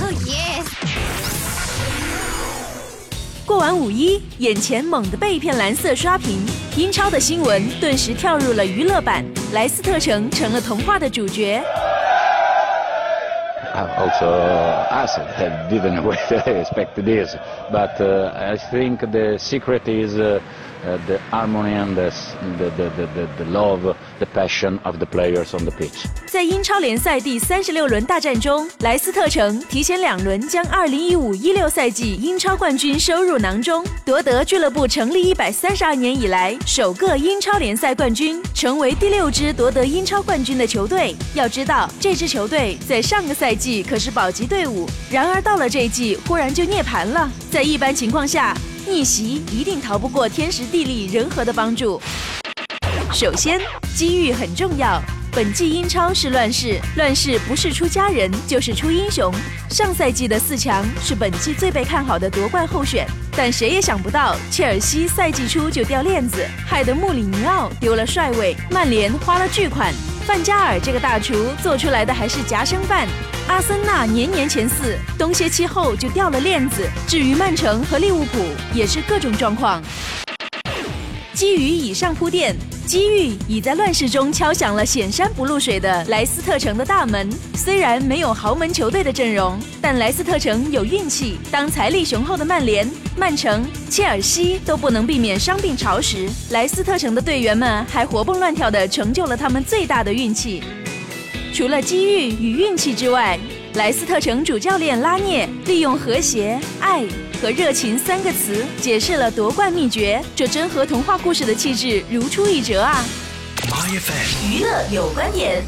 ，Oh yes！过完五一，眼前猛地被一片蓝色刷屏，英超的新闻顿时跳入了娱乐版，莱斯特城成了童话的主角。Also, us didn't expect this, but I think the secret is the harmony and the the the the love, the passion of the players on the pitch. 在英超联赛第三十六轮大战中，莱斯特城提前两轮将二零一五一六赛季英超冠军收入囊中，夺得俱乐部成立一百三十二年以来首个英超联赛冠军，成为第六支夺得英超冠军的球队。要知道，这支球队在上个赛季季可是保级队伍，然而到了这一季，忽然就涅槃了。在一般情况下，逆袭一定逃不过天时地利人和的帮助。首先，机遇很重要。本季英超是乱世，乱世不是出佳人，就是出英雄。上赛季的四强是本季最被看好的夺冠候选，但谁也想不到，切尔西赛季初就掉链子，害得穆里尼奥丢了帅位，曼联花了巨款，范加尔这个大厨做出来的还是夹生饭。阿森纳年年前四，东歇期后就掉了链子。至于曼城和利物浦，也是各种状况。基于以上铺垫，机遇已在乱世中敲响了显山不露水的莱斯特城的大门。虽然没有豪门球队的阵容，但莱斯特城有运气。当财力雄厚的曼联、曼城、切尔西都不能避免伤病潮时，莱斯特城的队员们还活蹦乱跳地成就了他们最大的运气。除了机遇与运气之外，莱斯特城主教练拉涅利用和谐、爱和热情三个词解释了夺冠秘诀，这真和童话故事的气质如出一辙啊！娱乐有观点。